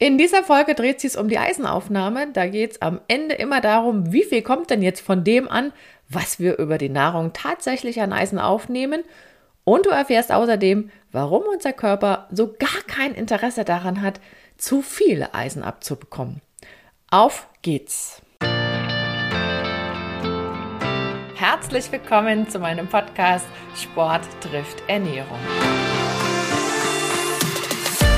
In dieser Folge dreht sich um die Eisenaufnahme. Da geht es am Ende immer darum, wie viel kommt denn jetzt von dem an, was wir über die Nahrung tatsächlich an Eisen aufnehmen. Und du erfährst außerdem, warum unser Körper so gar kein Interesse daran hat, zu viel Eisen abzubekommen. Auf geht's! Herzlich willkommen zu meinem Podcast Sport trifft Ernährung.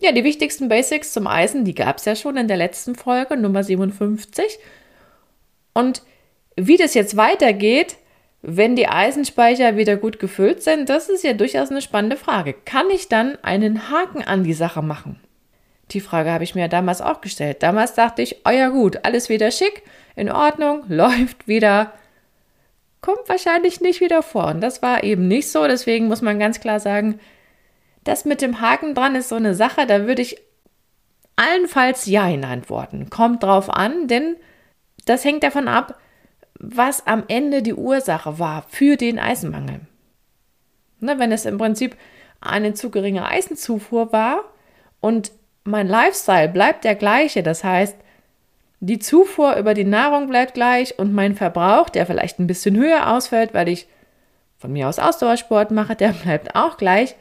Ja, die wichtigsten Basics zum Eisen, die gab es ja schon in der letzten Folge, Nummer 57. Und wie das jetzt weitergeht, wenn die Eisenspeicher wieder gut gefüllt sind, das ist ja durchaus eine spannende Frage. Kann ich dann einen Haken an die Sache machen? Die Frage habe ich mir damals auch gestellt. Damals dachte ich, oh ja gut, alles wieder schick, in Ordnung, läuft wieder. Kommt wahrscheinlich nicht wieder vor. Und das war eben nicht so. Deswegen muss man ganz klar sagen, das mit dem Haken dran ist so eine Sache, da würde ich allenfalls Jein antworten. Kommt drauf an, denn das hängt davon ab, was am Ende die Ursache war für den Eisenmangel. Ne, wenn es im Prinzip eine zu geringe Eisenzufuhr war und mein Lifestyle bleibt der gleiche, das heißt, die Zufuhr über die Nahrung bleibt gleich und mein Verbrauch, der vielleicht ein bisschen höher ausfällt, weil ich von mir aus Ausdauersport mache, der bleibt auch gleich,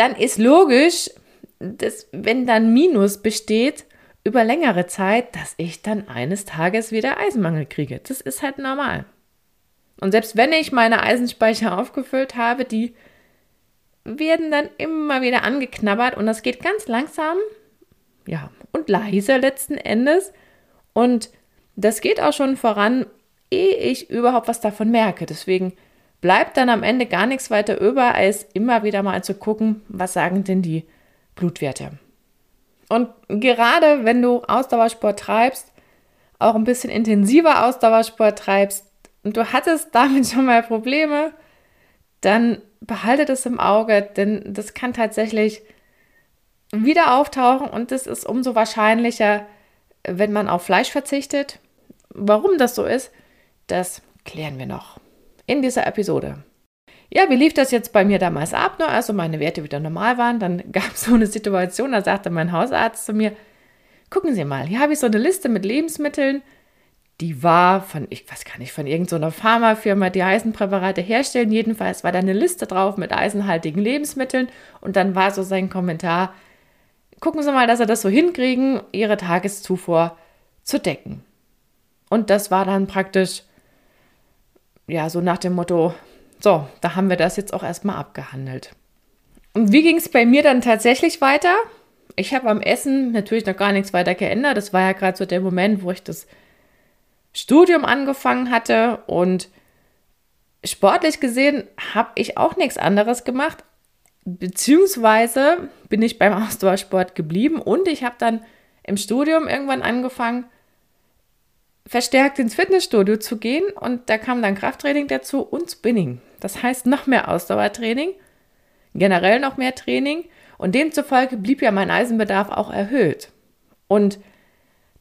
dann ist logisch, dass wenn dann Minus besteht über längere Zeit, dass ich dann eines Tages wieder Eisenmangel kriege. Das ist halt normal. Und selbst wenn ich meine Eisenspeicher aufgefüllt habe, die werden dann immer wieder angeknabbert und das geht ganz langsam, ja, und leise letzten Endes. Und das geht auch schon voran, ehe ich überhaupt was davon merke. Deswegen bleibt dann am Ende gar nichts weiter über, als immer wieder mal zu gucken, was sagen denn die Blutwerte. Und gerade wenn du Ausdauersport treibst, auch ein bisschen intensiver Ausdauersport treibst und du hattest damit schon mal Probleme, dann behalte das im Auge, denn das kann tatsächlich wieder auftauchen und das ist umso wahrscheinlicher, wenn man auf Fleisch verzichtet. Warum das so ist, das klären wir noch in dieser Episode. Ja, wie lief das jetzt bei mir damals ab? Ne? Also meine Werte wieder normal waren. Dann gab es so eine Situation, da sagte mein Hausarzt zu mir, gucken Sie mal, hier habe ich so eine Liste mit Lebensmitteln, die war von, ich weiß gar nicht, von irgendeiner Pharmafirma, die Eisenpräparate herstellen. Jedenfalls war da eine Liste drauf mit eisenhaltigen Lebensmitteln und dann war so sein Kommentar, gucken Sie mal, dass Sie das so hinkriegen, Ihre Tageszufuhr zu decken. Und das war dann praktisch ja, so nach dem Motto, so, da haben wir das jetzt auch erstmal abgehandelt. Und wie ging es bei mir dann tatsächlich weiter? Ich habe am Essen natürlich noch gar nichts weiter geändert. Das war ja gerade so der Moment, wo ich das Studium angefangen hatte und sportlich gesehen habe ich auch nichts anderes gemacht, beziehungsweise bin ich beim Ausdauersport geblieben und ich habe dann im Studium irgendwann angefangen, verstärkt ins Fitnessstudio zu gehen und da kam dann Krafttraining dazu und Spinning. Das heißt noch mehr Ausdauertraining, generell noch mehr Training und demzufolge blieb ja mein Eisenbedarf auch erhöht. Und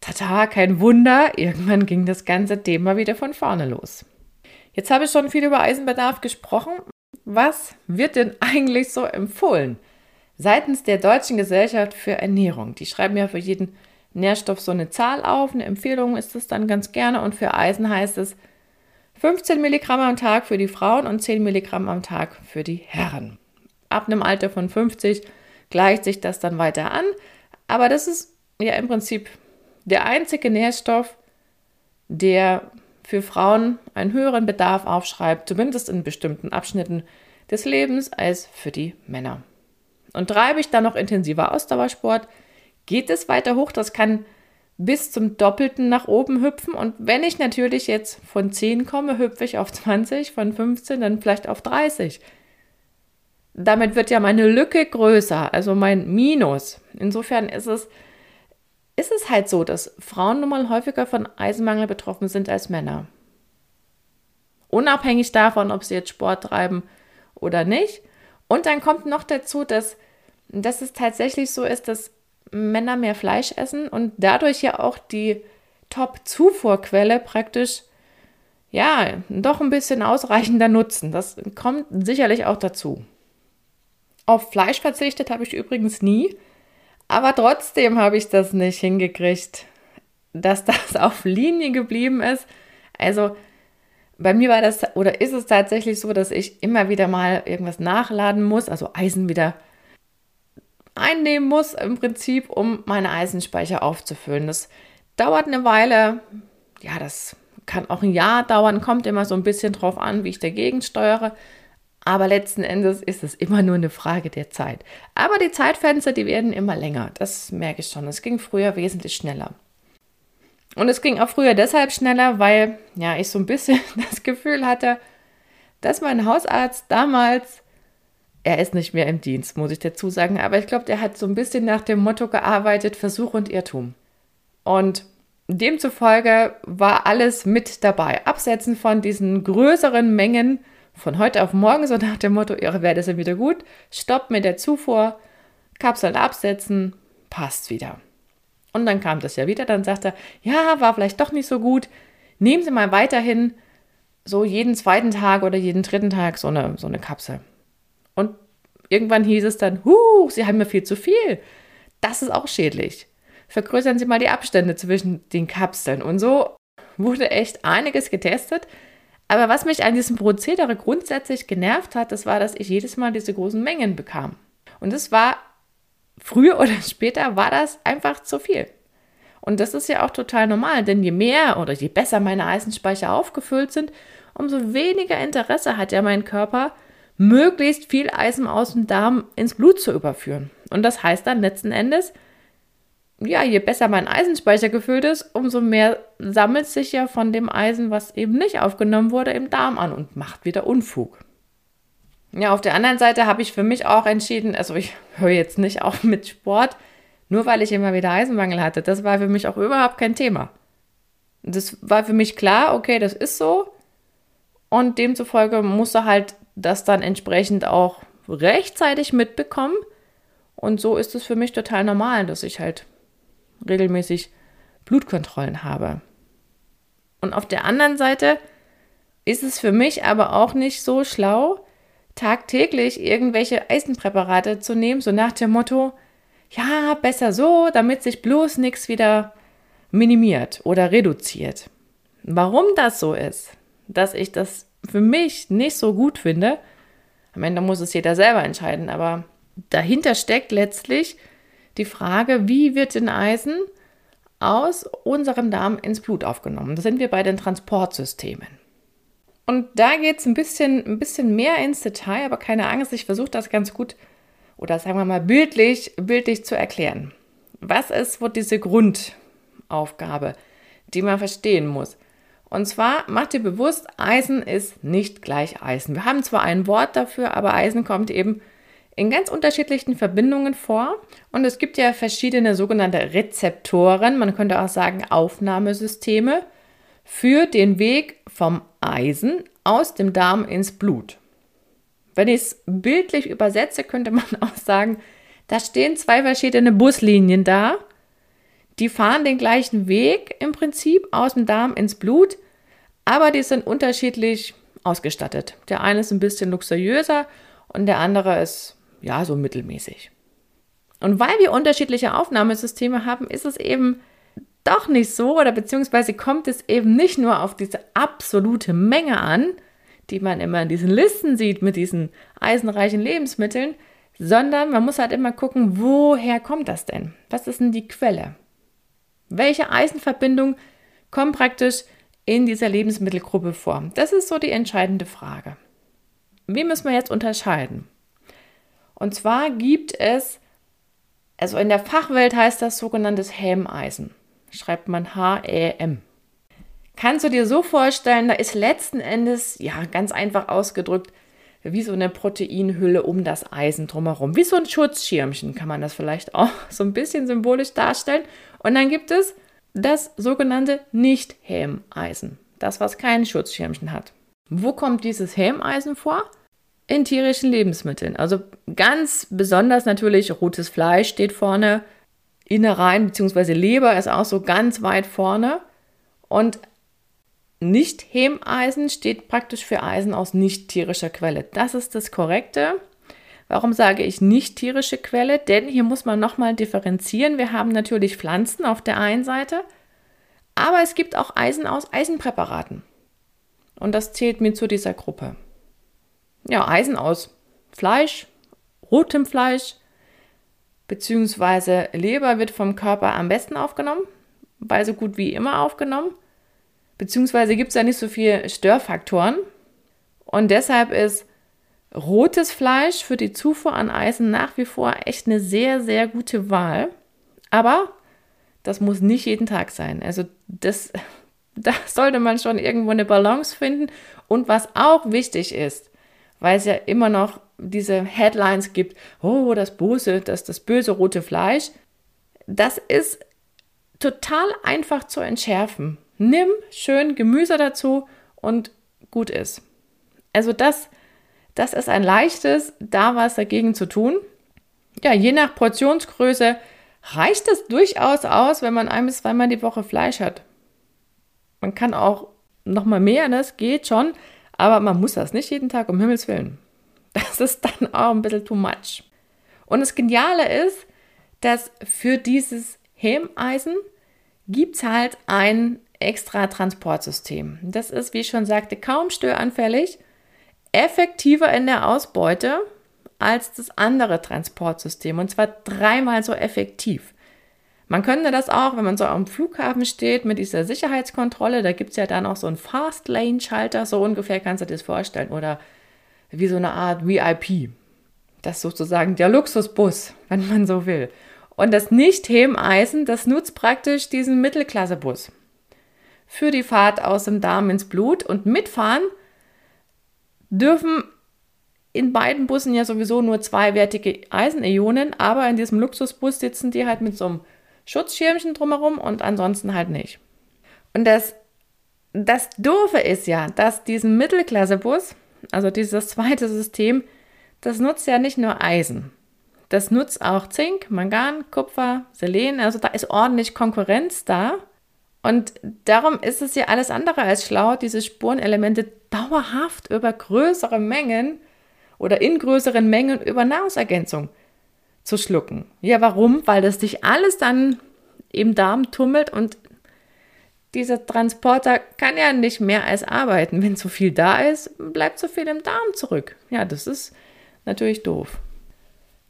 tata, kein Wunder, irgendwann ging das ganze Thema wieder von vorne los. Jetzt habe ich schon viel über Eisenbedarf gesprochen. Was wird denn eigentlich so empfohlen? Seitens der Deutschen Gesellschaft für Ernährung. Die schreiben ja für jeden Nährstoff so eine Zahl auf. Eine Empfehlung ist es dann ganz gerne. Und für Eisen heißt es 15 Milligramm am Tag für die Frauen und 10 Milligramm am Tag für die Herren. Ab einem Alter von 50 gleicht sich das dann weiter an. Aber das ist ja im Prinzip der einzige Nährstoff, der für Frauen einen höheren Bedarf aufschreibt, zumindest in bestimmten Abschnitten des Lebens, als für die Männer. Und treibe ich dann noch intensiver Ausdauersport, geht es weiter hoch. Das kann bis zum Doppelten nach oben hüpfen. Und wenn ich natürlich jetzt von 10 komme, hüpfe ich auf 20, von 15 dann vielleicht auf 30. Damit wird ja meine Lücke größer, also mein Minus. Insofern ist es ist es halt so, dass Frauen nun mal häufiger von Eisenmangel betroffen sind als Männer. Unabhängig davon, ob sie jetzt Sport treiben oder nicht. Und dann kommt noch dazu, dass, dass es tatsächlich so ist, dass Männer mehr Fleisch essen und dadurch ja auch die Top-Zufuhrquelle praktisch ja doch ein bisschen ausreichender nutzen. Das kommt sicherlich auch dazu. Auf Fleisch verzichtet habe ich übrigens nie, aber trotzdem habe ich das nicht hingekriegt, dass das auf Linie geblieben ist. Also bei mir war das oder ist es tatsächlich so, dass ich immer wieder mal irgendwas nachladen muss, also Eisen wieder einnehmen muss im Prinzip, um meine Eisenspeicher aufzufüllen. Das dauert eine Weile. Ja, das kann auch ein Jahr dauern, kommt immer so ein bisschen drauf an, wie ich dagegen steuere. Aber letzten Endes ist es immer nur eine Frage der Zeit. Aber die Zeitfenster, die werden immer länger. Das merke ich schon. Es ging früher wesentlich schneller. Und es ging auch früher deshalb schneller, weil ja, ich so ein bisschen das Gefühl hatte, dass mein Hausarzt damals, er ist nicht mehr im Dienst, muss ich dazu sagen, aber ich glaube, der hat so ein bisschen nach dem Motto gearbeitet, Versuch und Irrtum. Und demzufolge war alles mit dabei. Absetzen von diesen größeren Mengen von heute auf morgen, so nach dem Motto, ihre Werte sind wieder gut, Stopp mit der Zufuhr, Kapseln absetzen, passt wieder. Und dann kam das ja wieder, dann sagte er, ja, war vielleicht doch nicht so gut, nehmen Sie mal weiterhin so jeden zweiten Tag oder jeden dritten Tag so eine, so eine Kapsel. Und irgendwann hieß es dann, huh, Sie haben mir viel zu viel. Das ist auch schädlich. Vergrößern Sie mal die Abstände zwischen den Kapseln. Und so wurde echt einiges getestet. Aber was mich an diesem Prozedere grundsätzlich genervt hat, das war, dass ich jedes Mal diese großen Mengen bekam. Und es war früher oder später war das einfach zu viel. Und das ist ja auch total normal, denn je mehr oder je besser meine Eisenspeicher aufgefüllt sind, umso weniger Interesse hat ja mein Körper, möglichst viel Eisen aus dem Darm ins Blut zu überführen. Und das heißt dann letzten Endes, ja, je besser mein Eisenspeicher gefüllt ist, umso mehr sammelt sich ja von dem Eisen, was eben nicht aufgenommen wurde, im Darm an und macht wieder Unfug. Ja, auf der anderen Seite habe ich für mich auch entschieden, also ich höre jetzt nicht auf mit Sport, nur weil ich immer wieder Eisenmangel hatte. Das war für mich auch überhaupt kein Thema. Das war für mich klar, okay, das ist so. Und demzufolge musste halt das dann entsprechend auch rechtzeitig mitbekommen. Und so ist es für mich total normal, dass ich halt regelmäßig Blutkontrollen habe. Und auf der anderen Seite ist es für mich aber auch nicht so schlau, tagtäglich irgendwelche Eisenpräparate zu nehmen, so nach dem Motto, ja, besser so, damit sich bloß nichts wieder minimiert oder reduziert. Warum das so ist, dass ich das für mich nicht so gut finde, am Ende muss es jeder selber entscheiden, aber dahinter steckt letztlich die Frage, wie wird denn Eisen aus unserem Darm ins Blut aufgenommen? Da sind wir bei den Transportsystemen. Und da geht es ein bisschen, ein bisschen mehr ins Detail, aber keine Angst, ich versuche das ganz gut oder sagen wir mal bildlich, bildlich zu erklären. Was ist wohl diese Grundaufgabe, die man verstehen muss? Und zwar macht dir bewusst, Eisen ist nicht gleich Eisen. Wir haben zwar ein Wort dafür, aber Eisen kommt eben in ganz unterschiedlichen Verbindungen vor. Und es gibt ja verschiedene sogenannte Rezeptoren, man könnte auch sagen Aufnahmesysteme für den Weg vom Eisen aus dem Darm ins Blut. Wenn ich es bildlich übersetze, könnte man auch sagen, da stehen zwei verschiedene Buslinien da. Die fahren den gleichen Weg im Prinzip aus dem Darm ins Blut, aber die sind unterschiedlich ausgestattet. Der eine ist ein bisschen luxuriöser und der andere ist ja so mittelmäßig. Und weil wir unterschiedliche Aufnahmesysteme haben, ist es eben doch nicht so oder beziehungsweise kommt es eben nicht nur auf diese absolute Menge an, die man immer in diesen Listen sieht mit diesen eisenreichen Lebensmitteln, sondern man muss halt immer gucken, woher kommt das denn? Was ist denn die Quelle? Welche Eisenverbindung kommt praktisch in dieser Lebensmittelgruppe vor? Das ist so die entscheidende Frage. Wie müssen wir jetzt unterscheiden? Und zwar gibt es, also in der Fachwelt heißt das sogenanntes Hämeisen schreibt man H-E-M. Kannst du dir so vorstellen, da ist letzten Endes, ja, ganz einfach ausgedrückt, wie so eine Proteinhülle um das Eisen drumherum. Wie so ein Schutzschirmchen kann man das vielleicht auch so ein bisschen symbolisch darstellen. Und dann gibt es das sogenannte Nicht-Hämeisen. Das, was kein Schutzschirmchen hat. Wo kommt dieses Hämeisen vor? In tierischen Lebensmitteln. Also ganz besonders natürlich rotes Fleisch steht vorne, Innereien bzw. Leber ist auch so ganz weit vorne. Und nicht-Hemeisen steht praktisch für Eisen aus nicht tierischer Quelle. Das ist das Korrekte. Warum sage ich nicht tierische Quelle? Denn hier muss man nochmal differenzieren. Wir haben natürlich Pflanzen auf der einen Seite, aber es gibt auch Eisen aus Eisenpräparaten. Und das zählt mir zu dieser Gruppe. Ja, Eisen aus Fleisch, rotem Fleisch, beziehungsweise Leber wird vom Körper am besten aufgenommen, weil so gut wie immer aufgenommen. Beziehungsweise gibt es da nicht so viele Störfaktoren. Und deshalb ist rotes Fleisch für die Zufuhr an Eisen nach wie vor echt eine sehr, sehr gute Wahl. Aber das muss nicht jeden Tag sein. Also das, da sollte man schon irgendwo eine Balance finden. Und was auch wichtig ist, weil es ja immer noch diese Headlines gibt, oh, das böse, das, das böse rote Fleisch, das ist total einfach zu entschärfen. Nimm schön Gemüse dazu und gut ist. Also das, das ist ein leichtes, da was dagegen zu tun. Ja, je nach Portionsgröße reicht es durchaus aus, wenn man ein bis zweimal die Woche Fleisch hat. Man kann auch noch mal mehr, das geht schon, aber man muss das nicht jeden Tag, um Himmels Willen. Das ist dann auch ein bisschen too much. Und das Geniale ist, dass für dieses Hemeisen gibt es halt ein extra Transportsystem. Das ist, wie ich schon sagte, kaum störanfällig, effektiver in der Ausbeute als das andere Transportsystem und zwar dreimal so effektiv. Man könnte das auch, wenn man so am Flughafen steht mit dieser Sicherheitskontrolle, da gibt es ja dann auch so einen Fast-Lane-Schalter, so ungefähr kannst du dir das vorstellen, oder wie so eine Art VIP. Das ist sozusagen der Luxusbus, wenn man so will. Und das Nicht-Hemeisen, das nutzt praktisch diesen Mittelklassebus für die Fahrt aus dem Darm ins Blut und mitfahren dürfen in beiden Bussen ja sowieso nur zweiwertige Eisenionen, aber in diesem Luxusbus sitzen die halt mit so einem Schutzschirmchen drumherum und ansonsten halt nicht. Und das, das Doofe ist ja, dass diesen Mittelklassebus, also dieses zweite System, das nutzt ja nicht nur Eisen. Das nutzt auch Zink, Mangan, Kupfer, Selen, also da ist ordentlich Konkurrenz da. Und darum ist es ja alles andere als schlau, diese Spurenelemente dauerhaft über größere Mengen oder in größeren Mengen über Nahrungsergänzung zu schlucken. Ja, warum? Weil das sich alles dann im Darm tummelt und dieser Transporter kann ja nicht mehr als arbeiten. Wenn zu viel da ist, bleibt zu viel im Darm zurück. Ja, das ist natürlich doof.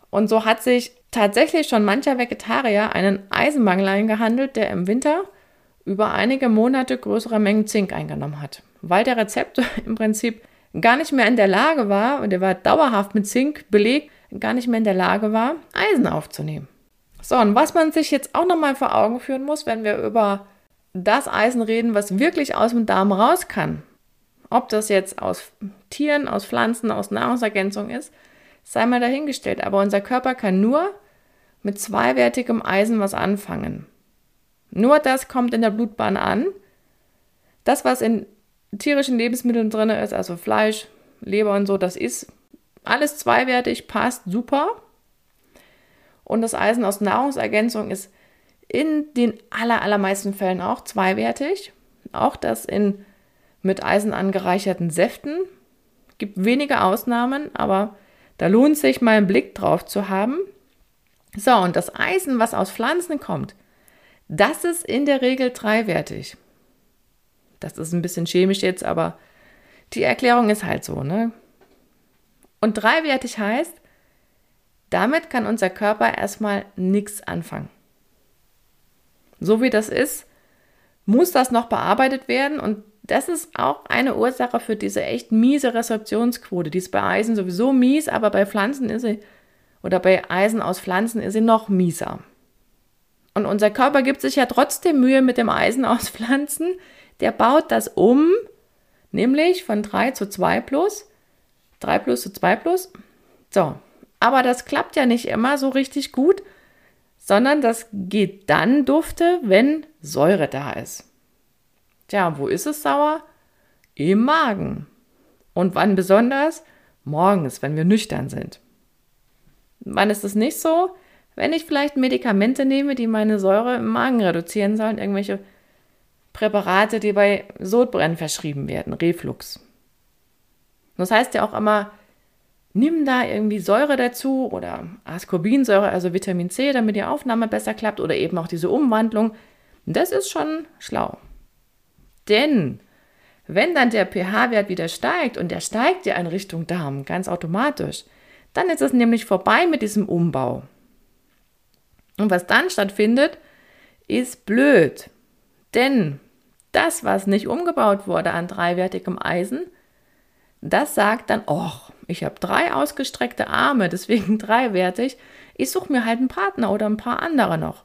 Und so hat sich tatsächlich schon mancher Vegetarier einen Eisenmangel eingehandelt, der im Winter über einige Monate größere Mengen Zink eingenommen hat, weil der Rezeptor im Prinzip gar nicht mehr in der Lage war, und er war dauerhaft mit Zink belegt, gar nicht mehr in der Lage war, Eisen aufzunehmen. So, und was man sich jetzt auch nochmal vor Augen führen muss, wenn wir über das Eisen reden, was wirklich aus dem Darm raus kann, ob das jetzt aus Tieren, aus Pflanzen, aus Nahrungsergänzung ist, sei mal dahingestellt. Aber unser Körper kann nur mit zweiwertigem Eisen was anfangen. Nur das kommt in der Blutbahn an. Das, was in tierischen Lebensmitteln drin ist, also Fleisch, Leber und so, das ist alles zweiwertig, passt super. Und das Eisen aus Nahrungsergänzung ist in den aller, allermeisten Fällen auch zweiwertig. Auch das in mit Eisen angereicherten Säften. Gibt wenige Ausnahmen, aber da lohnt sich mal einen Blick drauf zu haben. So, und das Eisen, was aus Pflanzen kommt, das ist in der Regel dreiwertig. Das ist ein bisschen chemisch jetzt, aber die Erklärung ist halt so, ne? Und dreiwertig heißt, damit kann unser Körper erstmal nichts anfangen. So wie das ist, muss das noch bearbeitet werden und das ist auch eine Ursache für diese echt miese Resorptionsquote. Die ist bei Eisen sowieso mies, aber bei Pflanzen ist sie, oder bei Eisen aus Pflanzen ist sie noch mieser. Und unser Körper gibt sich ja trotzdem Mühe mit dem Eisen aus Pflanzen. Der baut das um, nämlich von 3 zu 2 plus, 3 plus zu 2 plus. So, aber das klappt ja nicht immer so richtig gut, sondern das geht dann dufte, wenn Säure da ist. Tja, wo ist es sauer? Im Magen. Und wann besonders? Morgens, wenn wir nüchtern sind. Wann ist es nicht so? Wenn ich vielleicht Medikamente nehme, die meine Säure im Magen reduzieren sollen, irgendwelche Präparate, die bei Sodbrennen verschrieben werden, Reflux. Das heißt ja auch immer, nimm da irgendwie Säure dazu oder Ascorbinsäure, also Vitamin C, damit die Aufnahme besser klappt oder eben auch diese Umwandlung. Das ist schon schlau. Denn wenn dann der pH-Wert wieder steigt und der steigt ja in Richtung Darm, ganz automatisch, dann ist es nämlich vorbei mit diesem Umbau. Und was dann stattfindet, ist blöd. Denn das, was nicht umgebaut wurde an dreiwertigem Eisen, das sagt dann, oh, ich habe drei ausgestreckte Arme, deswegen dreiwertig. Ich suche mir halt einen Partner oder ein paar andere noch.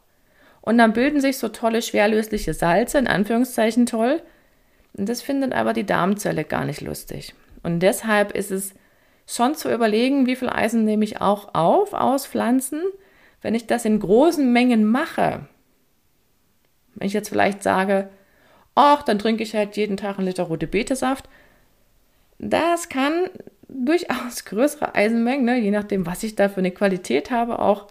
Und dann bilden sich so tolle schwerlösliche Salze, in Anführungszeichen toll. Und das findet aber die Darmzelle gar nicht lustig. Und deshalb ist es schon zu überlegen, wie viel Eisen nehme ich auch auf aus Pflanzen, wenn ich das in großen Mengen mache. Wenn ich jetzt vielleicht sage, ach, dann trinke ich halt jeden Tag einen Liter rote Betesaft, das kann durchaus größere Eisenmengen, ne, je nachdem, was ich da für eine Qualität habe, auch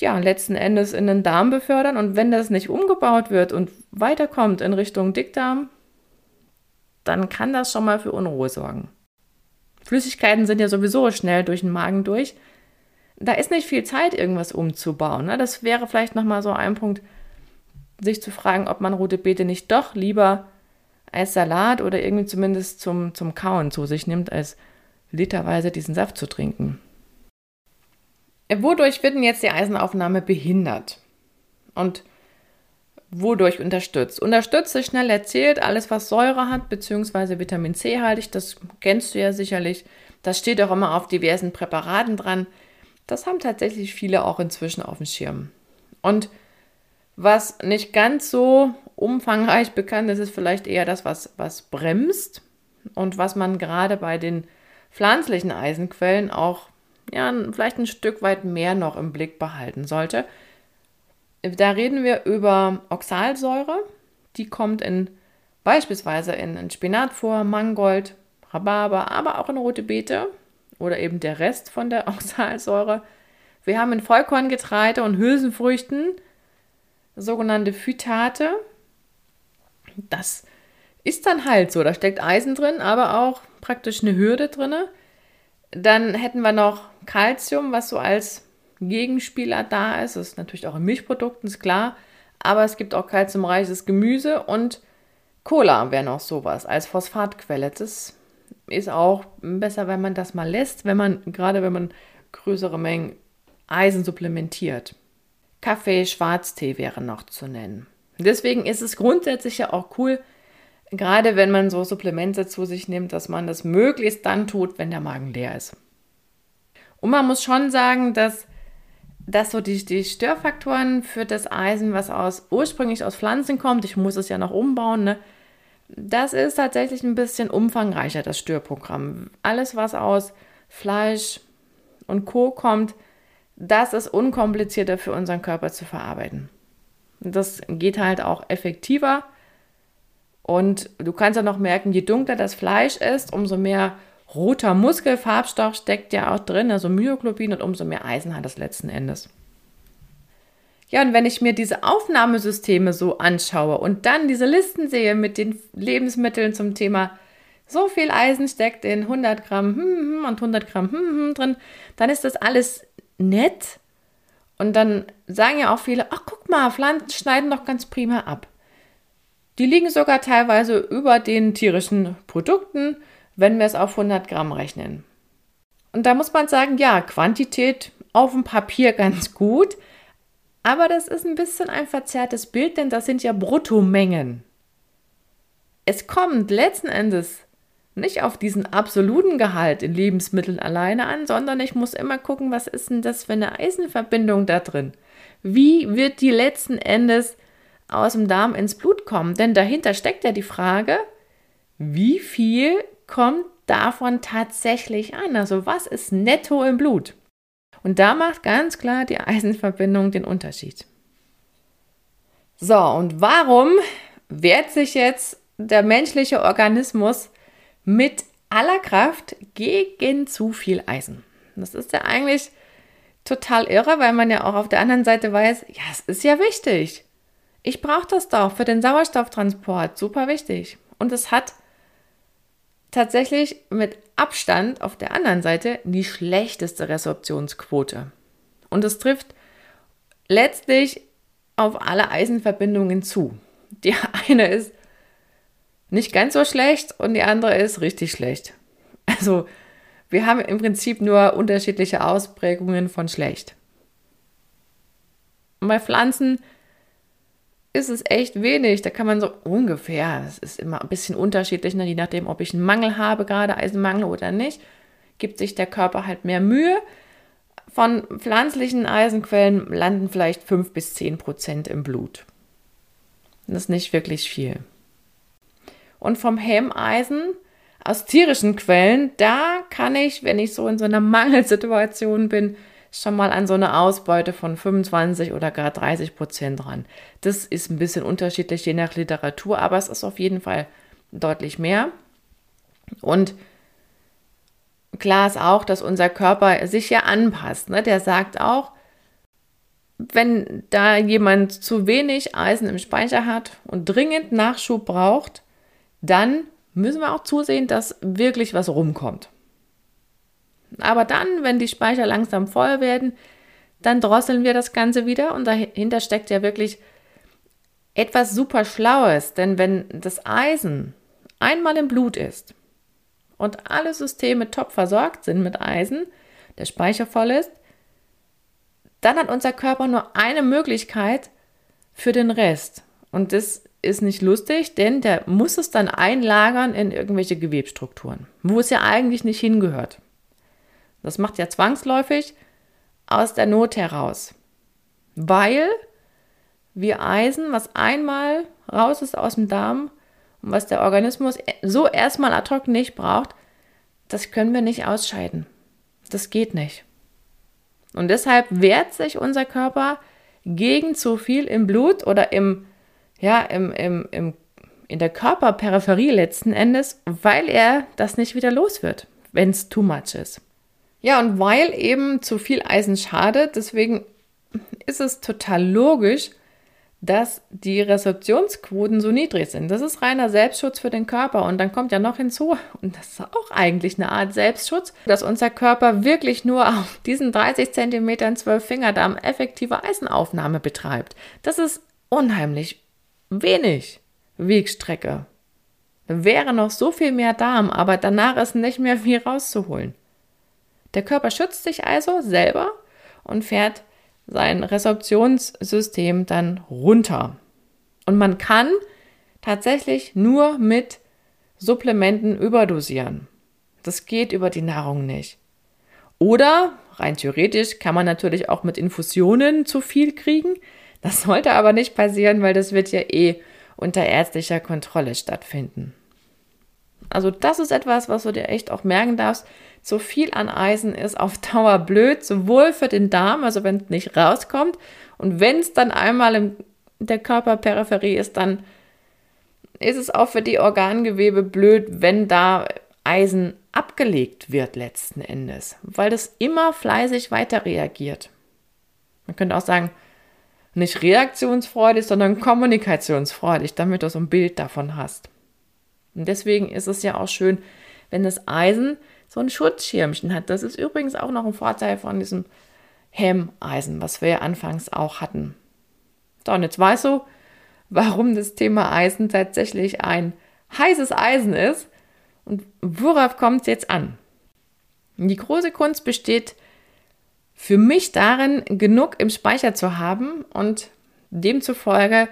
ja, letzten Endes in den Darm befördern. Und wenn das nicht umgebaut wird und weiterkommt in Richtung Dickdarm, dann kann das schon mal für Unruhe sorgen. Flüssigkeiten sind ja sowieso schnell durch den Magen durch. Da ist nicht viel Zeit, irgendwas umzubauen. Ne? Das wäre vielleicht nochmal so ein Punkt, sich zu fragen, ob man rote Beete nicht doch lieber als Salat oder irgendwie zumindest zum, zum Kauen zu sich nimmt, als literweise diesen Saft zu trinken. Wodurch wird denn jetzt die Eisenaufnahme behindert? Und wodurch unterstützt? Unterstützt ist schnell erzählt, alles was Säure hat, beziehungsweise Vitamin C haltig, das kennst du ja sicherlich. Das steht auch immer auf diversen Präparaten dran. Das haben tatsächlich viele auch inzwischen auf dem Schirm. Und was nicht ganz so umfangreich bekannt ist, ist vielleicht eher das, was, was bremst und was man gerade bei den pflanzlichen Eisenquellen auch ja, vielleicht ein Stück weit mehr noch im Blick behalten sollte. Da reden wir über Oxalsäure. Die kommt in beispielsweise in, in Spinat vor, Mangold, Rhabarber, aber auch in rote Beete oder eben der Rest von der Oxalsäure. Wir haben in Vollkorngetreide und Hülsenfrüchten sogenannte Phytate. Das ist dann halt so. Da steckt Eisen drin, aber auch praktisch eine Hürde drin. Dann hätten wir noch Calcium, was so als Gegenspieler da ist. Das ist natürlich auch in Milchprodukten, ist klar. Aber es gibt auch kalziumreiches Gemüse und Cola wäre noch sowas als Phosphatquelle. Das ist auch besser, wenn man das mal lässt, wenn man, gerade wenn man größere Mengen Eisen supplementiert. Kaffee, Schwarztee wäre noch zu nennen. Deswegen ist es grundsätzlich ja auch cool, gerade wenn man so Supplemente zu sich nimmt, dass man das möglichst dann tut, wenn der Magen leer ist. Und man muss schon sagen, dass, dass so die, die Störfaktoren für das Eisen, was aus, ursprünglich aus Pflanzen kommt, ich muss es ja noch umbauen, ne, das ist tatsächlich ein bisschen umfangreicher, das Störprogramm. Alles, was aus Fleisch und Co. kommt, das ist unkomplizierter für unseren Körper zu verarbeiten. Das geht halt auch effektiver. Und du kannst ja noch merken, je dunkler das Fleisch ist, umso mehr roter Muskelfarbstoff steckt ja auch drin, also Myoglobin und umso mehr Eisen hat es letzten Endes. Ja, und wenn ich mir diese Aufnahmesysteme so anschaue und dann diese Listen sehe mit den Lebensmitteln zum Thema, so viel Eisen steckt in 100 Gramm hm, hm, und 100 Gramm hm, drin, dann ist das alles nett. Und dann sagen ja auch viele, ach guck mal, Pflanzen schneiden doch ganz prima ab. Die liegen sogar teilweise über den tierischen Produkten, wenn wir es auf 100 Gramm rechnen. Und da muss man sagen, ja, Quantität auf dem Papier ganz gut, aber das ist ein bisschen ein verzerrtes Bild, denn das sind ja Bruttomengen. Es kommt letzten Endes nicht auf diesen absoluten Gehalt in Lebensmitteln alleine an, sondern ich muss immer gucken, was ist denn das für eine Eisenverbindung da drin? Wie wird die letzten Endes aus dem Darm ins Blut kommen? Denn dahinter steckt ja die Frage, wie viel kommt davon tatsächlich an? Also was ist netto im Blut? Und da macht ganz klar die Eisenverbindung den Unterschied. So, und warum wehrt sich jetzt der menschliche Organismus mit aller Kraft gegen zu viel Eisen? Das ist ja eigentlich total irre, weil man ja auch auf der anderen Seite weiß, ja, es ist ja wichtig. Ich brauche das doch für den Sauerstofftransport, super wichtig. Und es hat tatsächlich mit Abstand auf der anderen Seite die schlechteste Resorptionsquote. Und es trifft letztlich auf alle Eisenverbindungen zu. Die eine ist nicht ganz so schlecht und die andere ist richtig schlecht. Also wir haben im Prinzip nur unterschiedliche Ausprägungen von schlecht. Und bei Pflanzen ist es echt wenig. Da kann man so ungefähr, es ist immer ein bisschen unterschiedlich, ne? je nachdem, ob ich einen Mangel habe, gerade Eisenmangel oder nicht, gibt sich der Körper halt mehr Mühe. Von pflanzlichen Eisenquellen landen vielleicht 5 bis 10 Prozent im Blut. Das ist nicht wirklich viel. Und vom Hemmeisen aus tierischen Quellen, da kann ich, wenn ich so in so einer Mangelsituation bin, schon mal an so eine Ausbeute von 25 oder gar 30 Prozent ran. Das ist ein bisschen unterschiedlich je nach Literatur, aber es ist auf jeden Fall deutlich mehr. Und klar ist auch, dass unser Körper sich ja anpasst. Ne? Der sagt auch, wenn da jemand zu wenig Eisen im Speicher hat und dringend Nachschub braucht, dann müssen wir auch zusehen, dass wirklich was rumkommt. Aber dann, wenn die Speicher langsam voll werden, dann drosseln wir das Ganze wieder und dahinter steckt ja wirklich etwas super Schlaues. Denn wenn das Eisen einmal im Blut ist und alle Systeme top versorgt sind mit Eisen, der Speicher voll ist, dann hat unser Körper nur eine Möglichkeit für den Rest. Und das ist nicht lustig, denn der muss es dann einlagern in irgendwelche Gewebstrukturen, wo es ja eigentlich nicht hingehört. Das macht ja zwangsläufig aus der Not heraus, weil wir Eisen, was einmal raus ist aus dem Darm und was der Organismus so erstmal ad hoc nicht braucht, das können wir nicht ausscheiden. Das geht nicht. Und deshalb wehrt sich unser Körper gegen zu viel im Blut oder im, ja, im, im, im, in der Körperperipherie letzten Endes, weil er das nicht wieder los wird, wenn es too much ist. Ja, und weil eben zu viel Eisen schadet, deswegen ist es total logisch, dass die Resorptionsquoten so niedrig sind. Das ist reiner Selbstschutz für den Körper. Und dann kommt ja noch hinzu, und das ist auch eigentlich eine Art Selbstschutz, dass unser Körper wirklich nur auf diesen 30 cm 12 Fingerdarm effektive Eisenaufnahme betreibt. Das ist unheimlich wenig Wegstrecke. Wäre noch so viel mehr Darm, aber danach ist nicht mehr viel rauszuholen. Der Körper schützt sich also selber und fährt sein Resorptionssystem dann runter. Und man kann tatsächlich nur mit Supplementen überdosieren. Das geht über die Nahrung nicht. Oder rein theoretisch kann man natürlich auch mit Infusionen zu viel kriegen. Das sollte aber nicht passieren, weil das wird ja eh unter ärztlicher Kontrolle stattfinden. Also das ist etwas, was du dir echt auch merken darfst. So viel an Eisen ist auf Dauer blöd, sowohl für den Darm, also wenn es nicht rauskommt, und wenn es dann einmal in der Körperperipherie ist, dann ist es auch für die Organgewebe blöd, wenn da Eisen abgelegt wird letzten Endes, weil das immer fleißig weiter reagiert. Man könnte auch sagen, nicht reaktionsfreudig, sondern kommunikationsfreudig, damit du so ein Bild davon hast. Und deswegen ist es ja auch schön, wenn das Eisen so ein Schutzschirmchen hat. Das ist übrigens auch noch ein Vorteil von diesem Hemmeisen, was wir ja anfangs auch hatten. So, und jetzt weißt du, warum das Thema Eisen tatsächlich ein heißes Eisen ist und worauf kommt es jetzt an? Die große Kunst besteht für mich darin, genug im Speicher zu haben und demzufolge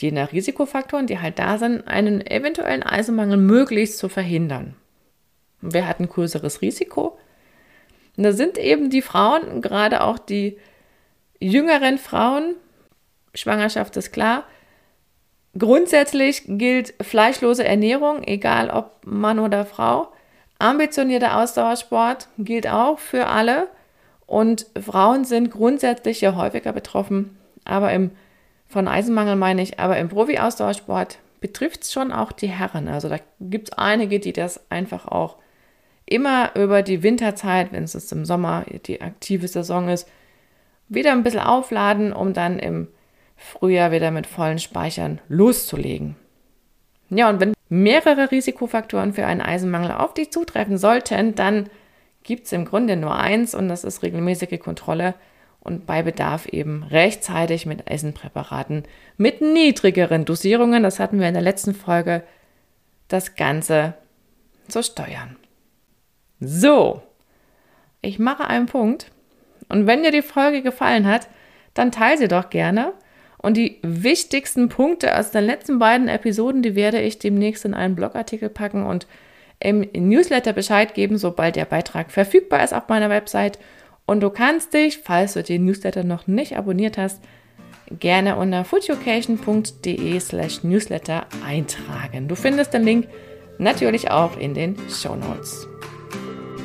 je nach Risikofaktoren, die halt da sind, einen eventuellen Eisenmangel möglichst zu verhindern. Wer hat ein größeres Risiko? Und da sind eben die Frauen, gerade auch die jüngeren Frauen, Schwangerschaft ist klar. Grundsätzlich gilt fleischlose Ernährung, egal ob Mann oder Frau. Ambitionierter Ausdauersport gilt auch für alle und Frauen sind grundsätzlich ja häufiger betroffen, aber im, von Eisenmangel meine ich, aber im Profi-Ausdauersport betrifft es schon auch die Herren. Also da gibt es einige, die das einfach auch immer über die Winterzeit, wenn es im Sommer die aktive Saison ist, wieder ein bisschen aufladen, um dann im Frühjahr wieder mit vollen Speichern loszulegen. Ja, und wenn mehrere Risikofaktoren für einen Eisenmangel auf dich zutreffen sollten, dann gibt es im Grunde nur eins und das ist regelmäßige Kontrolle und bei Bedarf eben rechtzeitig mit Eisenpräparaten mit niedrigeren Dosierungen, das hatten wir in der letzten Folge, das Ganze zu steuern. So, ich mache einen Punkt und wenn dir die Folge gefallen hat, dann teile sie doch gerne und die wichtigsten Punkte aus den letzten beiden Episoden, die werde ich demnächst in einen Blogartikel packen und im Newsletter Bescheid geben, sobald der Beitrag verfügbar ist auf meiner Website. Und du kannst dich, falls du den Newsletter noch nicht abonniert hast, gerne unter foodeducation.de slash newsletter eintragen. Du findest den Link natürlich auch in den Show Notes.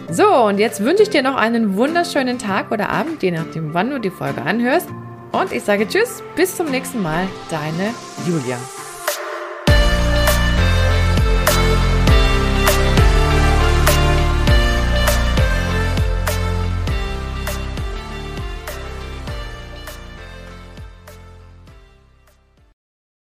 So, und jetzt wünsche ich dir noch einen wunderschönen Tag oder Abend, je nachdem, wann du die Folge anhörst. Und ich sage Tschüss, bis zum nächsten Mal, deine Julia.